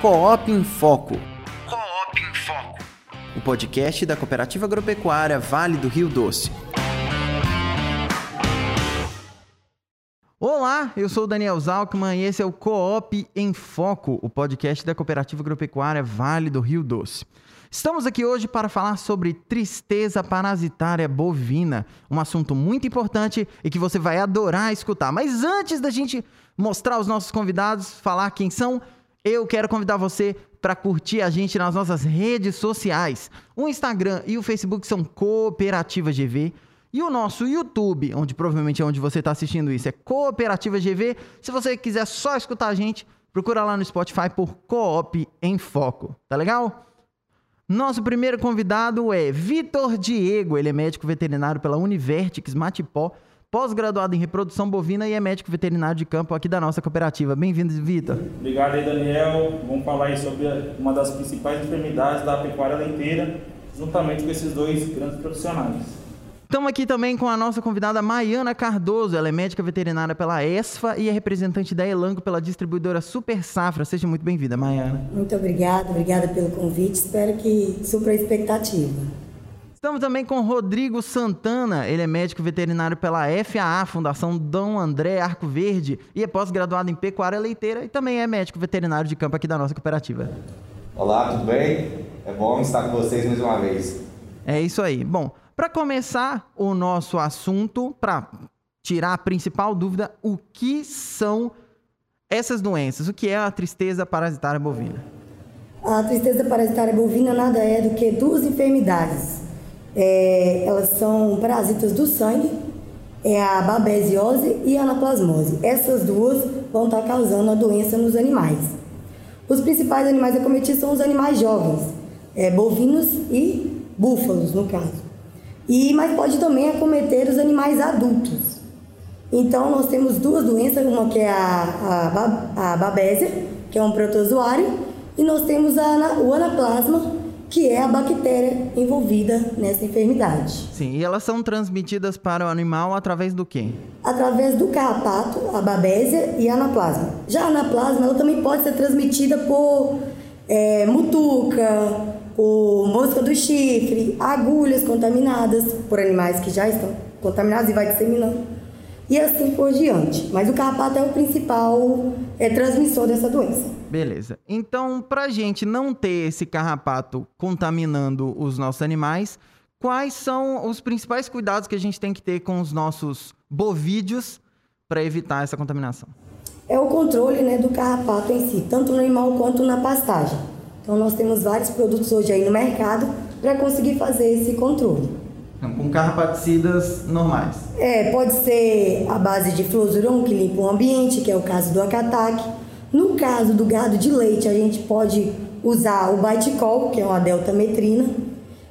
Coop em Foco. Coop em Foco. O podcast da Cooperativa Agropecuária Vale do Rio Doce. Olá, eu sou o Daniel Zalkman e esse é o Coop em Foco, o podcast da Cooperativa Agropecuária Vale do Rio Doce. Estamos aqui hoje para falar sobre tristeza parasitária bovina, um assunto muito importante e que você vai adorar escutar. Mas antes da gente mostrar os nossos convidados, falar quem são, eu quero convidar você para curtir a gente nas nossas redes sociais. O Instagram e o Facebook são Cooperativa GV. E o nosso YouTube, onde provavelmente é onde você está assistindo isso, é Cooperativa GV. Se você quiser só escutar a gente, procura lá no Spotify por Coop em Foco. Tá legal? Nosso primeiro convidado é Vitor Diego. Ele é médico veterinário pela Univertix Matipó pós-graduado em reprodução bovina e é médico veterinário de campo aqui da nossa cooperativa. Bem-vindo, Vitor. Obrigado aí, Daniel. Vamos falar aí sobre uma das principais enfermidades da pecuária leiteira, juntamente com esses dois grandes profissionais. Estamos aqui também com a nossa convidada Maiana Cardoso. Ela é médica veterinária pela ESFA e é representante da Elanco pela distribuidora Super Safra. Seja muito bem-vinda, Maiana. Muito obrigada, obrigada pelo convite. Espero que supra a expectativa. Estamos também com Rodrigo Santana, ele é médico veterinário pela FAA, Fundação Dom André Arco Verde, e é pós-graduado em pecuária leiteira e também é médico veterinário de campo aqui da nossa cooperativa. Olá, tudo bem? É bom estar com vocês mais uma vez. É isso aí. Bom, para começar o nosso assunto, para tirar a principal dúvida, o que são essas doenças? O que é a tristeza parasitária bovina? A tristeza parasitária bovina nada é do que duas enfermidades é, elas são parasitas do sangue, é a babesiose e a anaplasmose. Essas duas vão estar causando a doença nos animais. Os principais animais acometidos são os animais jovens, é, bovinos e búfalos, no caso. E, mas pode também acometer os animais adultos. Então, nós temos duas doenças, uma que é a, a, a babésia, que é um protozoário, e nós temos a, o anaplasma, que é a bactéria envolvida nessa enfermidade. Sim, e elas são transmitidas para o animal através do quê? Através do carrapato, a babésia e a anaplasma. Já a anaplasma, ela também pode ser transmitida por é, mutuca, por mosca do chifre, agulhas contaminadas por animais que já estão contaminados e vai disseminando e assim por diante. Mas o carrapato é o principal é, transmissor dessa doença. Beleza. Então, para a gente não ter esse carrapato contaminando os nossos animais, quais são os principais cuidados que a gente tem que ter com os nossos bovídeos para evitar essa contaminação? É o controle né, do carrapato em si, tanto no animal quanto na pastagem. Então, nós temos vários produtos hoje aí no mercado para conseguir fazer esse controle. Com carrapaticidas normais. É, pode ser a base de fluozuron, que limpa o ambiente, que é o caso do acataque. No caso do gado de leite, a gente pode usar o Biticol, que é uma deltametrina.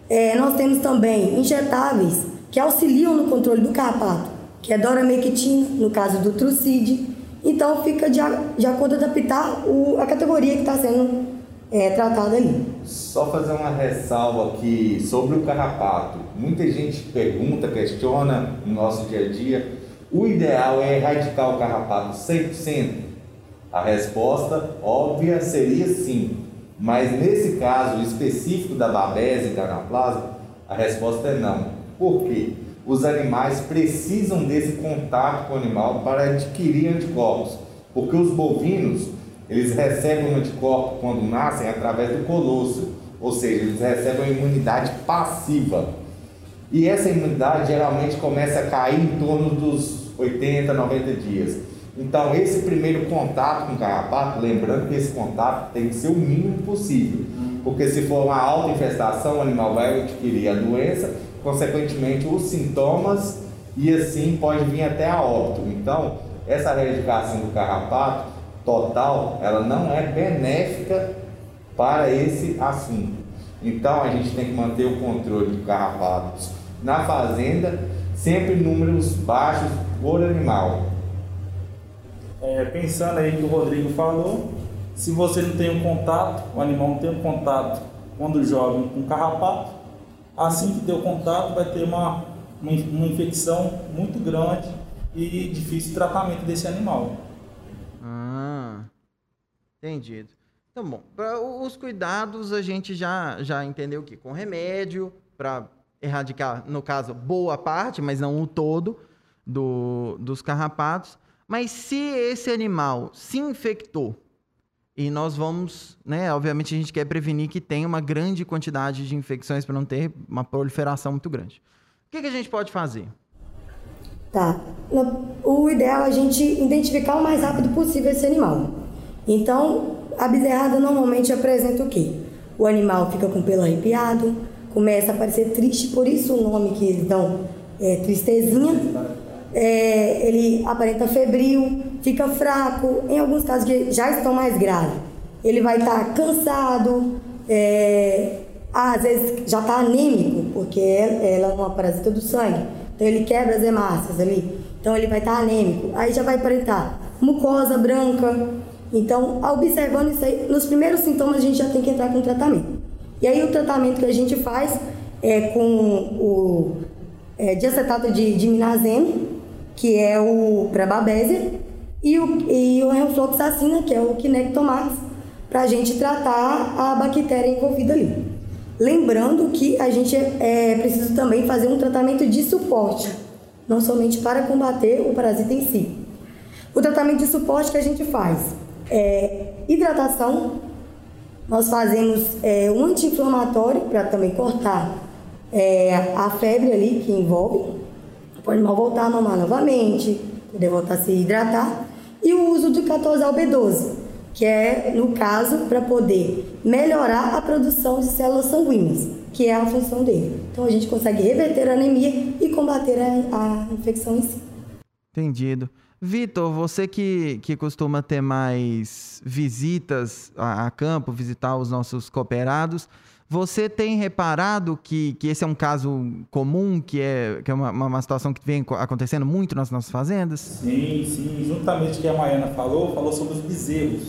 É, nós temos também injetáveis que auxiliam no controle do carrapato, que é doramectina, no caso do trucide. Então fica de, de acordo a adaptar o, a categoria que está sendo é, tratada ali. Só fazer uma ressalva aqui sobre o carrapato. Muita gente pergunta, questiona no nosso dia a dia. O ideal é erradicar o carrapato 100%? A resposta óbvia seria sim. Mas nesse caso específico da babese e da anaplasma, a resposta é não. Por quê? Os animais precisam desse contato com o animal para adquirir anticorpos. Porque os bovinos, eles recebem o anticorpo quando nascem através do colostro, ou seja, eles recebem uma imunidade passiva. E essa imunidade geralmente começa a cair em torno dos 80, 90 dias. Então, esse primeiro contato com o carrapato, lembrando que esse contato tem que ser o mínimo possível, porque se for uma alta infestação, o animal vai adquirir a doença, consequentemente os sintomas e assim pode vir até a óbito. Então, essa erradicação do carrapato total, ela não é benéfica para esse assunto. Então a gente tem que manter o controle de carrapatos na fazenda, sempre números baixos por animal. É, pensando aí que o Rodrigo falou, se você não tem um contato, o animal não tem um contato quando jovem com carrapato, assim que deu contato vai ter uma, uma, uma infecção muito grande e difícil tratamento desse animal. Entendido. Então, bom, pra os cuidados a gente já, já entendeu que com remédio, para erradicar, no caso, boa parte, mas não o todo, do, dos carrapatos. Mas se esse animal se infectou, e nós vamos, né? Obviamente a gente quer prevenir que tenha uma grande quantidade de infecções para não ter uma proliferação muito grande. O que, que a gente pode fazer? Tá. O ideal é a gente identificar o mais rápido possível esse animal. Então, a bezerrada normalmente apresenta o quê? O animal fica com pelo arrepiado, começa a parecer triste, por isso o nome que eles dão é tristezinha. É, ele aparenta febril, fica fraco, em alguns casos que já estão mais graves. Ele vai estar tá cansado, é, às vezes já está anêmico, porque ela é uma parasita do sangue. Então ele quebra as hemácias ali. Então ele vai estar tá anêmico. Aí já vai aparentar mucosa branca. Então, observando isso aí, nos primeiros sintomas a gente já tem que entrar com tratamento. E aí o tratamento que a gente faz é com o é, diacetato de, de minazeno, que é o para babésia, e o, e o refloxacina, que é o Kinectomax, para a gente tratar a bactéria envolvida ali. Lembrando que a gente é, precisa também fazer um tratamento de suporte, não somente para combater o parasita em si. O tratamento de suporte que a gente faz é hidratação, nós fazemos é, um anti-inflamatório para também cortar é, a febre ali que envolve, o animal voltar a mamar novamente, poder voltar a se hidratar, e o uso do 14 B12, que é, no caso, para poder melhorar a produção de células sanguíneas, que é a função dele. Então a gente consegue reverter a anemia e combater a, a infecção em si. Entendido. Vitor, você que, que costuma ter mais visitas a, a, campo, visitar os nossos cooperados, você tem reparado que, que esse é um caso comum, que é, que é uma, uma situação que vem acontecendo muito nas nossas fazendas? Sim, sim. Juntamente o que a Maiana falou, falou sobre os bezerros,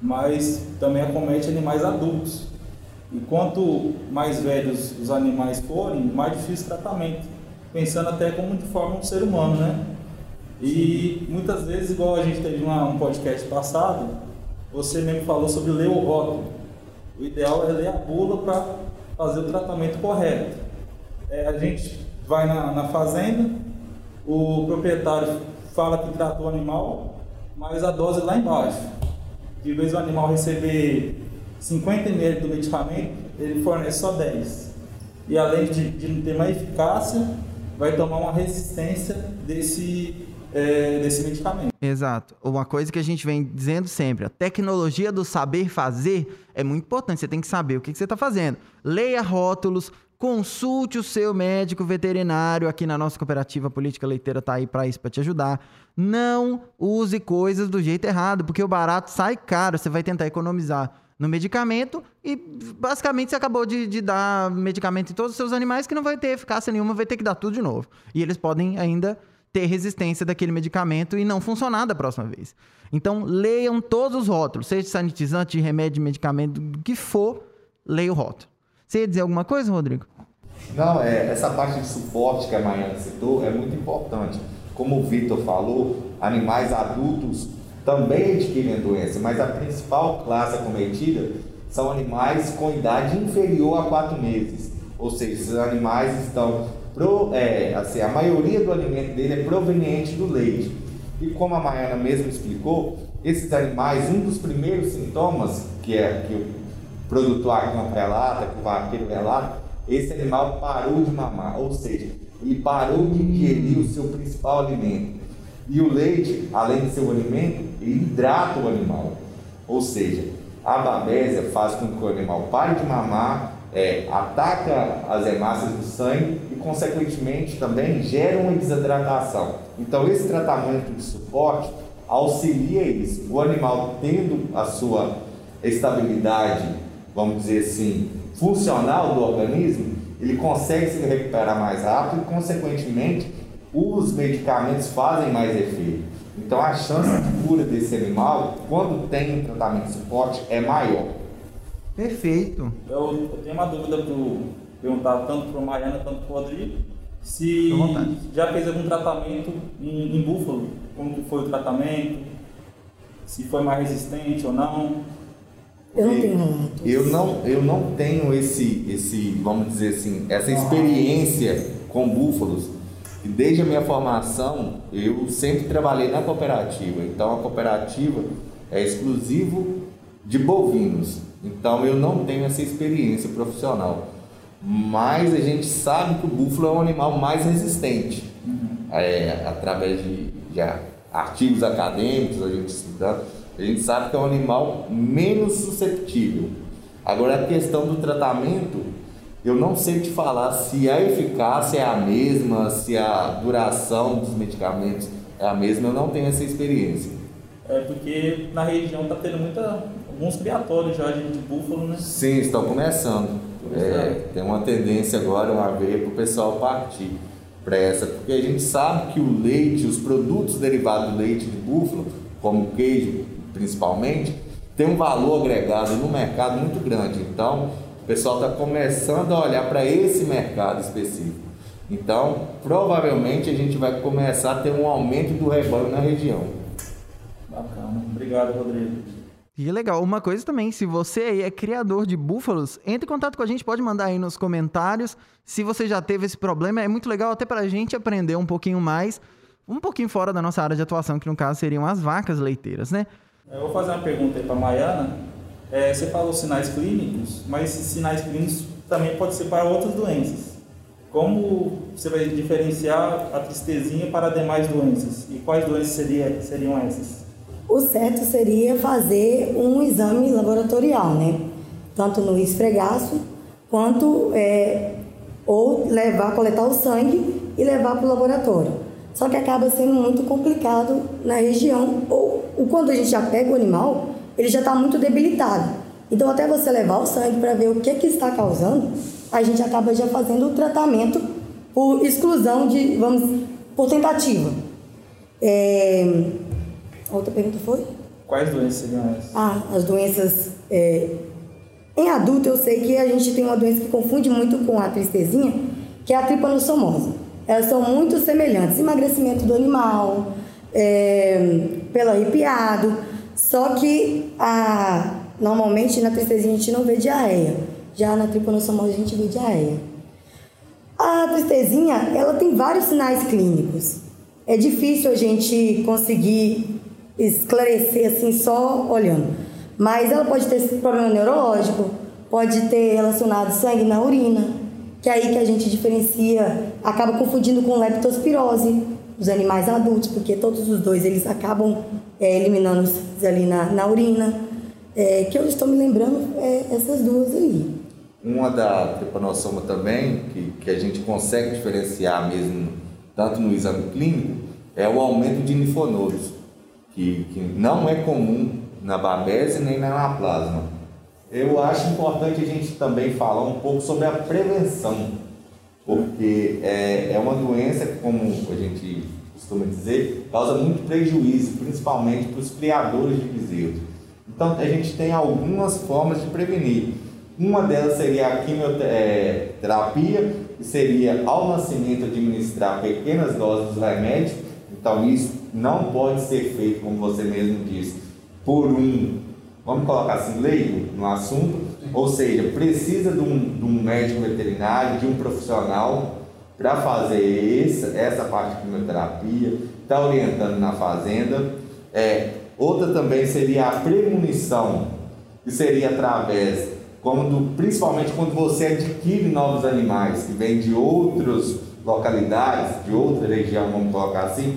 mas também acomete animais adultos. E quanto mais velhos os animais forem, mais difícil o tratamento. Pensando até como de forma um ser humano, né? E muitas vezes, igual a gente teve uma, um podcast passado, você mesmo falou sobre ler o rótulo. O ideal é ler a bula para fazer o tratamento correto. É, a gente vai na, na fazenda, o proprietário fala que tratou o animal, mas a dose é lá embaixo. De vez o animal receber 50 ml do medicamento, ele fornece só 10. E além de, de não ter mais eficácia, vai tomar uma resistência desse é, desse medicamento. Exato. Uma coisa que a gente vem dizendo sempre, a tecnologia do saber fazer é muito importante. Você tem que saber o que, que você está fazendo. Leia rótulos, consulte o seu médico veterinário. Aqui na nossa cooperativa Política Leiteira está aí para isso, para te ajudar. Não use coisas do jeito errado, porque o barato sai caro. Você vai tentar economizar no medicamento e basicamente você acabou de, de, dar medicamento em todos os seus animais que não vai ter eficácia nenhuma, vai ter que dar tudo de novo. E eles podem ainda ter resistência daquele medicamento e não funcionar da próxima vez. Então, leiam todos os rótulos, seja sanitizante, remédio, medicamento, do que for, leia o rótulo. Você ia dizer alguma coisa, Rodrigo? Não, é, essa parte de suporte que a Maiana citou é muito importante. Como o Vitor falou, animais adultos também adquirem doença, mas a principal classe acometida são animais com idade inferior a 4 meses. Ou seja, esses animais estão pro, é, assim, a maioria do alimento dele é proveniente do leite. E como a Maiana mesmo explicou, esses animais, um dos primeiros sintomas que é que o produtor agrícola relata, que o vaqueiro relata, esse animal parou de mamar, ou seja, ele parou de ingerir o seu principal alimento. E o leite, além de ser o alimento, hidrata o animal. Ou seja, a babésia faz com que o animal pare de mamar, é, ataca as hemácias do sangue e, consequentemente, também gera uma desidratação. Então, esse tratamento de suporte auxilia isso. O animal tendo a sua estabilidade, vamos dizer assim, funcional do organismo, ele consegue se recuperar mais rápido e, consequentemente, os medicamentos fazem mais efeito. Então, a chance de cura desse animal, quando tem um tratamento de suporte, é maior. Perfeito. Eu, eu tenho uma dúvida para perguntar tanto para o Mariana quanto para o Rodrigo. Se já fez algum tratamento em, em búfalo, como foi o tratamento, se foi mais resistente ou não. Eu não tenho. Eu não, eu não tenho esse, esse, vamos dizer assim, essa experiência com búfalos. Desde a minha formação, eu sempre trabalhei na cooperativa. Então a cooperativa é exclusivo de bovinos. Então eu não tenho essa experiência profissional. Mas a gente sabe que o búfalo é um animal mais resistente. É, através de, de artigos acadêmicos, a gente estudando, a gente sabe que é um animal menos susceptível. Agora a questão do tratamento, eu não sei te falar se a eficácia é a mesma, se a duração dos medicamentos é a mesma, eu não tenho essa experiência. É porque na região está tendo muita, alguns criatórios já de, de búfalo, né? Sim, estão começando. É, tem uma tendência agora, uma veia para o pessoal partir para essa, porque a gente sabe que o leite, os produtos derivados do leite de búfalo, como o queijo principalmente, tem um valor agregado no mercado muito grande. Então, o pessoal está começando a olhar para esse mercado específico. Então, provavelmente a gente vai começar a ter um aumento do rebanho na região. Bacana. Obrigado, Rodrigo. E legal, uma coisa também, se você aí é criador de búfalos, entre em contato com a gente, pode mandar aí nos comentários. Se você já teve esse problema, é muito legal até pra gente aprender um pouquinho mais, um pouquinho fora da nossa área de atuação, que no caso seriam as vacas leiteiras, né? Eu vou fazer uma pergunta aí para a Maiana. É, você falou sinais clínicos, mas esses sinais clínicos também pode ser para outras doenças. Como você vai diferenciar a tristezinha para demais doenças? E quais doenças seria, seriam essas? O certo seria fazer um exame laboratorial, né? Tanto no esfregaço quanto é, ou levar, coletar o sangue e levar para o laboratório. Só que acaba sendo muito complicado na região, ou, ou quando a gente já pega o animal, ele já está muito debilitado. Então, até você levar o sangue para ver o que, que está causando, a gente acaba já fazendo o tratamento por exclusão de, vamos, por tentativa. É, a outra pergunta foi? Quais doenças seriam essas? Ah, as doenças. É... Em adulto, eu sei que a gente tem uma doença que confunde muito com a tristezinha, que é a tripanossomose. Elas são muito semelhantes. Emagrecimento do animal, é... pelo arrepiado. Só que a... normalmente na tristezinha a gente não vê diarreia. Já na tripanossomose a gente vê diarreia. A tristezinha, ela tem vários sinais clínicos. É difícil a gente conseguir esclarecer assim só olhando. Mas ela pode ter problema neurológico, pode ter relacionado sangue na urina, que é aí que a gente diferencia, acaba confundindo com leptospirose, os animais adultos, porque todos os dois eles acabam é, eliminando os ali na, na urina. É, que eu estou me lembrando é essas duas aí. Uma da tripanossoma também, que, que a gente consegue diferenciar mesmo, tanto no exame clínico, é o aumento de linfonodos que, que não é comum na babese nem na anaplasma. Eu acho importante a gente também falar um pouco sobre a prevenção, porque é, é uma doença que, como a gente costuma dizer, causa muito prejuízo, principalmente para os criadores de bezerros. Então, a gente tem algumas formas de prevenir. Uma delas seria a quimioterapia, que seria ao nascimento administrar pequenas doses do remédio. Então, isso não pode ser feito, como você mesmo disse, por um, vamos colocar assim, leigo no assunto, ou seja, precisa de um, de um médico veterinário, de um profissional para fazer essa, essa parte de quimioterapia, está orientando na fazenda. É, outra também seria a premonição, que seria através, quando, principalmente quando você adquire novos animais que vêm de outras localidades, de outra região, vamos colocar assim,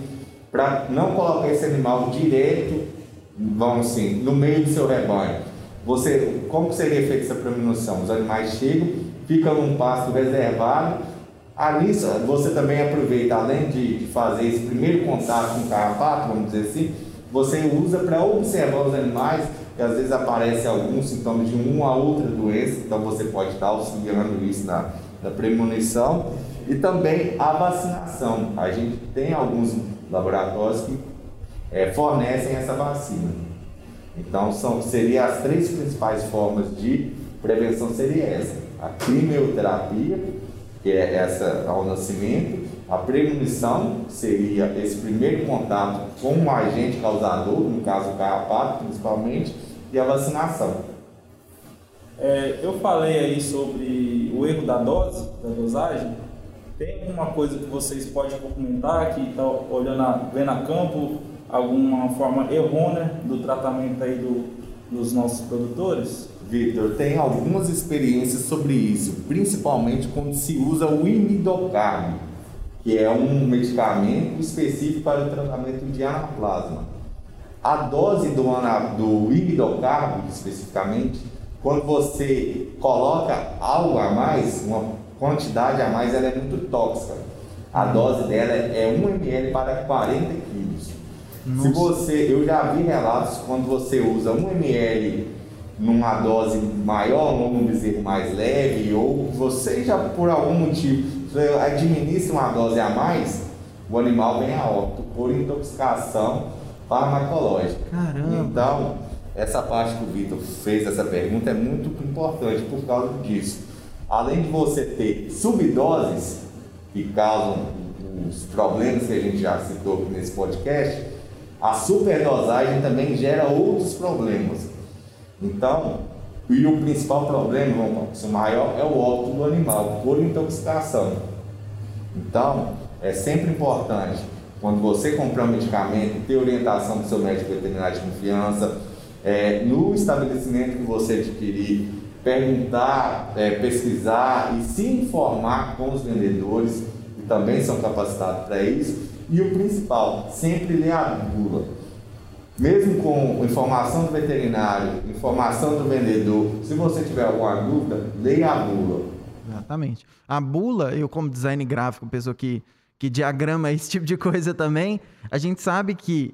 para não colocar esse animal direto, vamos assim, no meio do seu rebanho. Você, como seria feita essa premonição? Os animais chegam, ficam num pasto reservado. Ali você também aproveita, além de fazer esse primeiro contato com o carrapato, vamos dizer assim, você usa para observar os animais, que às vezes aparecem alguns sintomas de uma ou outra doença, então você pode estar auxiliando isso na, na premonição. E também a vacinação. A gente tem alguns laboratórios que é, fornecem essa vacina. Então, são, seria as três principais formas de prevenção seria essa. A quimioterapia, que é essa ao nascimento, a premonição, seria esse primeiro contato com o agente causador, no caso o carrapato principalmente, e a vacinação. É, eu falei aí sobre o erro da dose, da dosagem. Tem alguma coisa que vocês podem comentar que está olhando, vendo a campo, alguma forma errônea do tratamento aí do, dos nossos produtores? Victor, tem algumas experiências sobre isso, principalmente quando se usa o imidocarb, que é um medicamento específico para o tratamento de anaplasma. A dose do, do imidocarb, especificamente, quando você coloca algo a mais, uma quantidade a mais, ela é muito tóxica. A dose dela é 1 ml para 40 quilos. Se você, eu já vi relatos quando você usa 1 ml numa dose maior, num bezerro mais leve, ou você já por algum motivo administra uma dose a mais, o animal vem a óbito por intoxicação farmacológica. Caramba. Então, essa parte que o Vitor fez essa pergunta é muito importante por causa disso. Além de você ter subdoses que causam os problemas que a gente já citou nesse podcast, a superdosagem também gera outros problemas. Então, e o principal problema, o maior, é o óbito do animal por intoxicação. Então, é sempre importante, quando você comprar um medicamento, ter orientação do seu médico veterinário de confiança, é, no estabelecimento que você adquirir, perguntar, é, pesquisar e se informar com os vendedores, que também são capacitados para isso. E o principal, sempre ler a bula mesmo com informação do veterinário, informação do vendedor, se você tiver alguma dúvida, leia a bula. Exatamente. A bula, eu como design gráfico, pessoa que, que diagrama esse tipo de coisa também, a gente sabe que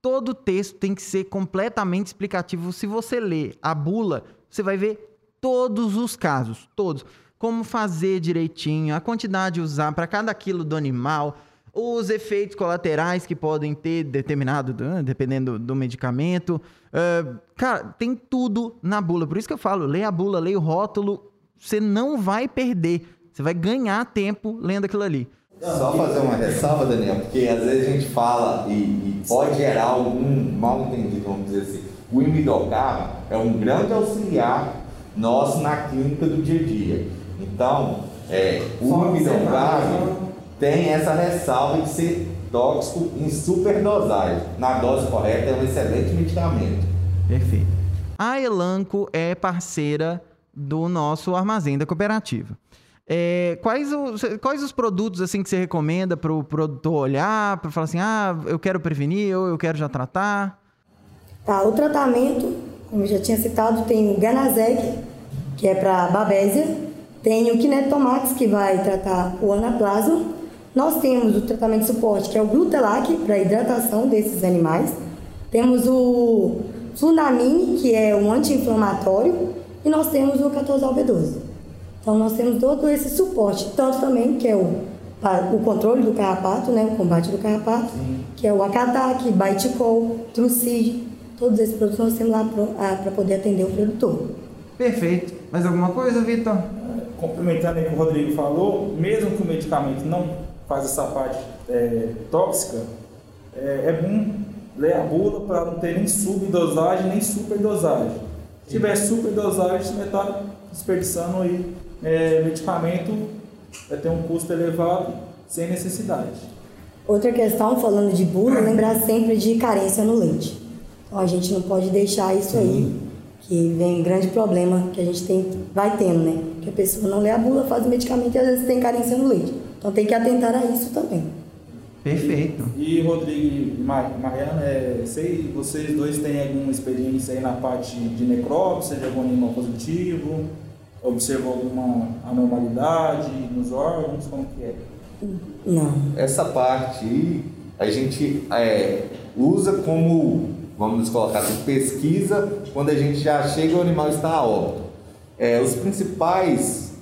todo texto tem que ser completamente explicativo. Se você ler a bula, você vai ver todos os casos, todos. Como fazer direitinho, a quantidade usar para cada quilo do animal, os efeitos colaterais que podem ter determinado, dependendo do medicamento. Uh, cara, tem tudo na bula. Por isso que eu falo, leia a bula, leia o rótulo, você não vai perder. Você vai ganhar tempo lendo aquilo ali. Só fazer uma ressalva, Daniel, porque às vezes a gente fala e, e pode gerar algum mal entendido, vamos dizer assim. O imidocar é um grande auxiliar nosso na clínica do dia a dia. Então, é, o imidocar tem essa ressalva de ser tóxico em superdosagem. Na dose correta, é um excelente medicamento. Perfeito. A Elanco é parceira do nosso armazém da cooperativa. É, quais, os, quais os produtos assim que você recomenda para o produtor olhar, para falar assim, ah, eu quero prevenir ou eu quero já tratar? Tá, o tratamento, como eu já tinha citado, tem o Ganazec, que é para babésia, tem o Kinetomax, que vai tratar o anaplasma, nós temos o tratamento de suporte, que é o Glutelac, para hidratação desses animais. Temos o Flunamine, que é um anti-inflamatório. E nós temos o 14-B12. Então, nós temos todo esse suporte, tanto também que é o, o controle do carrapato, né, o combate do carrapato, Sim. que é o Acatac, Biticol, Trucid, todos esses produtos nós temos lá para poder atender o produtor. Perfeito. Mais alguma coisa, Vitor? Complementando aí o que o Rodrigo falou, mesmo que o medicamento não faz essa parte é, tóxica, é, é bom ler a bula para não ter nem subdosagem nem superdosagem. Se tiver superdosagem, você vai estar desperdiçando aí é, medicamento, vai ter um custo elevado sem necessidade. Outra questão, falando de bula, lembrar sempre de carência no leite. Então a gente não pode deixar isso aí, que vem um grande problema que a gente tem, vai tendo, né? Que a pessoa não lê a bula, faz o medicamento e às vezes tem carência no leite. Então tem que atentar a isso também. Perfeito. E, e Rodrigo e Mariana, é, sei vocês dois têm alguma experiência aí na parte de necrópsia, de algum animal positivo? Observou alguma anormalidade nos órgãos? Como que é? Não. Essa parte a gente é, usa como, vamos colocar assim, pesquisa quando a gente já chega o animal está a óbito. É, os principais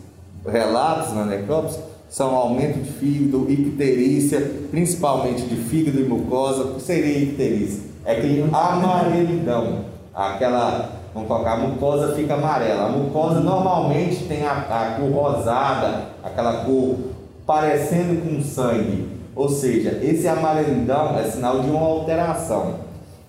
relatos na necrópsia são aumento de fígado, icterícia, principalmente de fígado e mucosa. O que seria icterícia? É aquele amarelidão, aquela, vamos colocar, a mucosa fica amarela. A mucosa normalmente tem a, a cor rosada, aquela cor parecendo com sangue. Ou seja, esse amarelidão é sinal de uma alteração.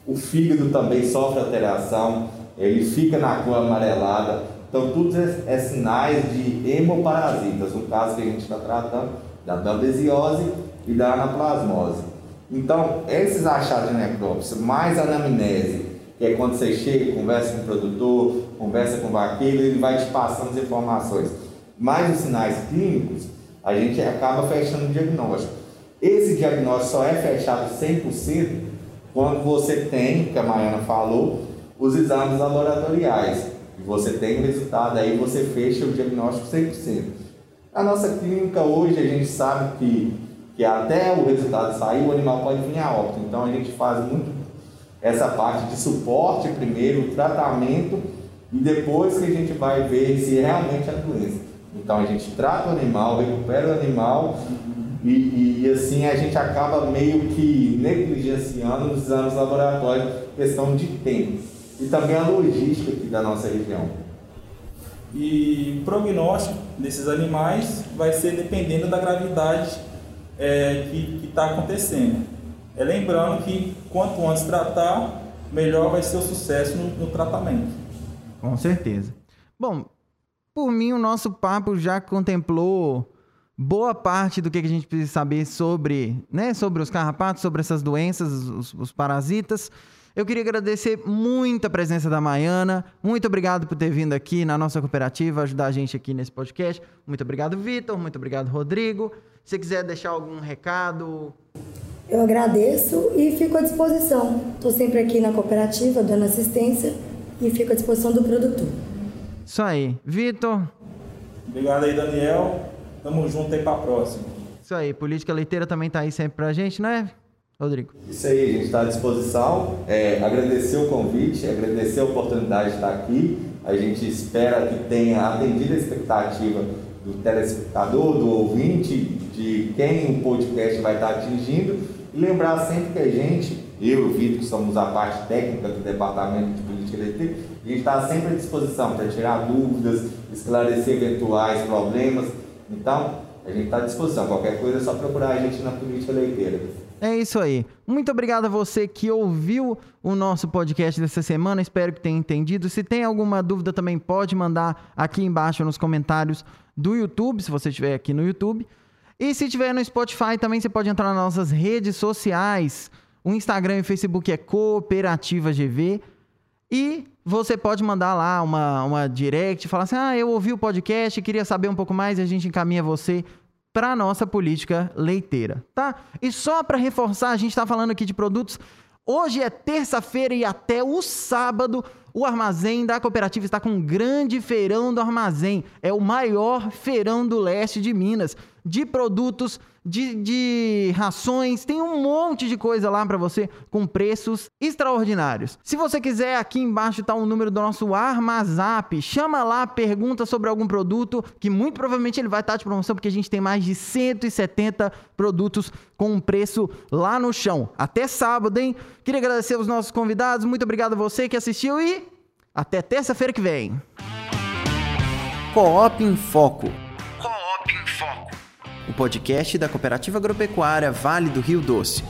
O fígado também sofre alteração, ele fica na cor amarelada. Então, tudo é, sinais de hemoparasitas, no caso que a gente está tratando da babesiose e da anaplasmose. Então, esses achados de necrópsia, mais anamnese, que é quando você chega, conversa com o produtor, conversa com o vaqueiro, ele vai te passando as informações. Mais os sinais clínicos, a gente acaba fechando o diagnóstico. Esse diagnóstico só é fechado 100% quando você tem, que a Maiana falou, os exames laboratoriais. E você tem o resultado, aí você fecha o diagnóstico 100%. A nossa clínica hoje, a gente sabe que, que até o resultado sair, o animal pode vir a óbito. Então a gente faz muito essa parte de suporte primeiro, tratamento e depois que a gente vai ver se realmente é a doença. Então a gente trata o animal, recupera o animal e, e, e, assim a gente acaba meio que negligenciando os exames laboratórios, questão de tempo. E também a logística aqui da nossa região. E o prognóstico desses animais vai ser dependendo da gravidade é, que está acontecendo. É lembrando que quanto antes tratar, melhor vai ser o sucesso no, no tratamento. Com certeza. Bom, por mim o nosso papo já contemplou boa parte do que a gente precisa saber sobre, né, sobre os carrapatos, sobre essas doenças, os, os parasitas. Eu queria agradecer muito a presença da Maiana. Muito obrigado por ter vindo aqui na nossa cooperativa, ajudar a gente aqui nesse podcast. Muito obrigado, Vitor. Muito obrigado, Rodrigo. Se quiser deixar algum recado. Eu agradeço e fico à disposição. Estou sempre aqui na cooperativa dando assistência e fico à disposição do produtor. Isso aí. Vitor. Obrigado aí, Daniel. Tamo junto aí pra próxima. Isso aí. Política Leiteira também tá aí sempre pra gente, né, Rodrigo? Isso aí, a gente está à disposição. É, agradecer o convite, agradecer a oportunidade de estar aqui. A gente espera que tenha atendido a expectativa do telespectador, do ouvinte, de quem o podcast vai estar atingindo e lembrar sempre que a gente, eu e o Vitor, que somos a parte técnica do Departamento de Política Eletrônica, a gente está sempre à disposição para tirar dúvidas, esclarecer eventuais problemas. Então, a gente está à disposição. Qualquer coisa é só procurar a gente na Política Leiteira. É isso aí. Muito obrigado a você que ouviu o nosso podcast dessa semana. Espero que tenha entendido. Se tem alguma dúvida, também pode mandar aqui embaixo nos comentários do YouTube, se você estiver aqui no YouTube. E se tiver no Spotify, também você pode entrar nas nossas redes sociais. O Instagram e o Facebook é Cooperativa GV. E você pode mandar lá uma, uma direct, falar assim: ah, eu ouvi o podcast, queria saber um pouco mais, e a gente encaminha você para nossa política leiteira, tá? E só para reforçar, a gente está falando aqui de produtos. Hoje é terça-feira e até o sábado o armazém da cooperativa está com um grande feirão do armazém. É o maior feirão do leste de Minas de produtos, de, de rações, tem um monte de coisa lá para você com preços extraordinários. Se você quiser, aqui embaixo está o número do nosso Armazap. Chama lá, pergunta sobre algum produto, que muito provavelmente ele vai estar tá de promoção, porque a gente tem mais de 170 produtos com um preço lá no chão. Até sábado, hein? Queria agradecer aos nossos convidados, muito obrigado a você que assistiu e até terça-feira que vem. Coop em Foco o podcast da Cooperativa Agropecuária Vale do Rio Doce.